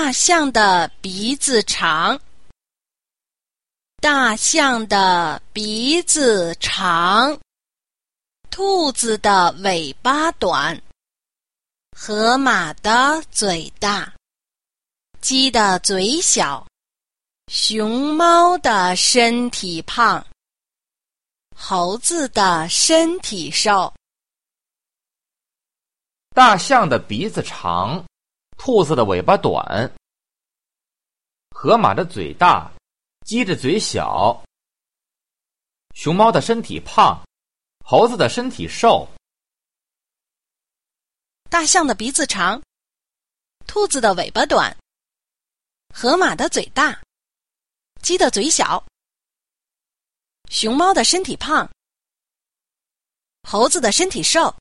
大象的鼻子长，大象的鼻子长，兔子的尾巴短，河马的嘴大，鸡的嘴小，熊猫的身体胖，猴子的身体瘦。大象的鼻子长，兔子的尾巴短，河马的嘴大，鸡的嘴小，熊猫的身体胖，猴子的身体瘦。大象的鼻子长，兔子的尾巴短，河马的嘴大，鸡的嘴小，熊猫的身体胖，猴子的身体瘦。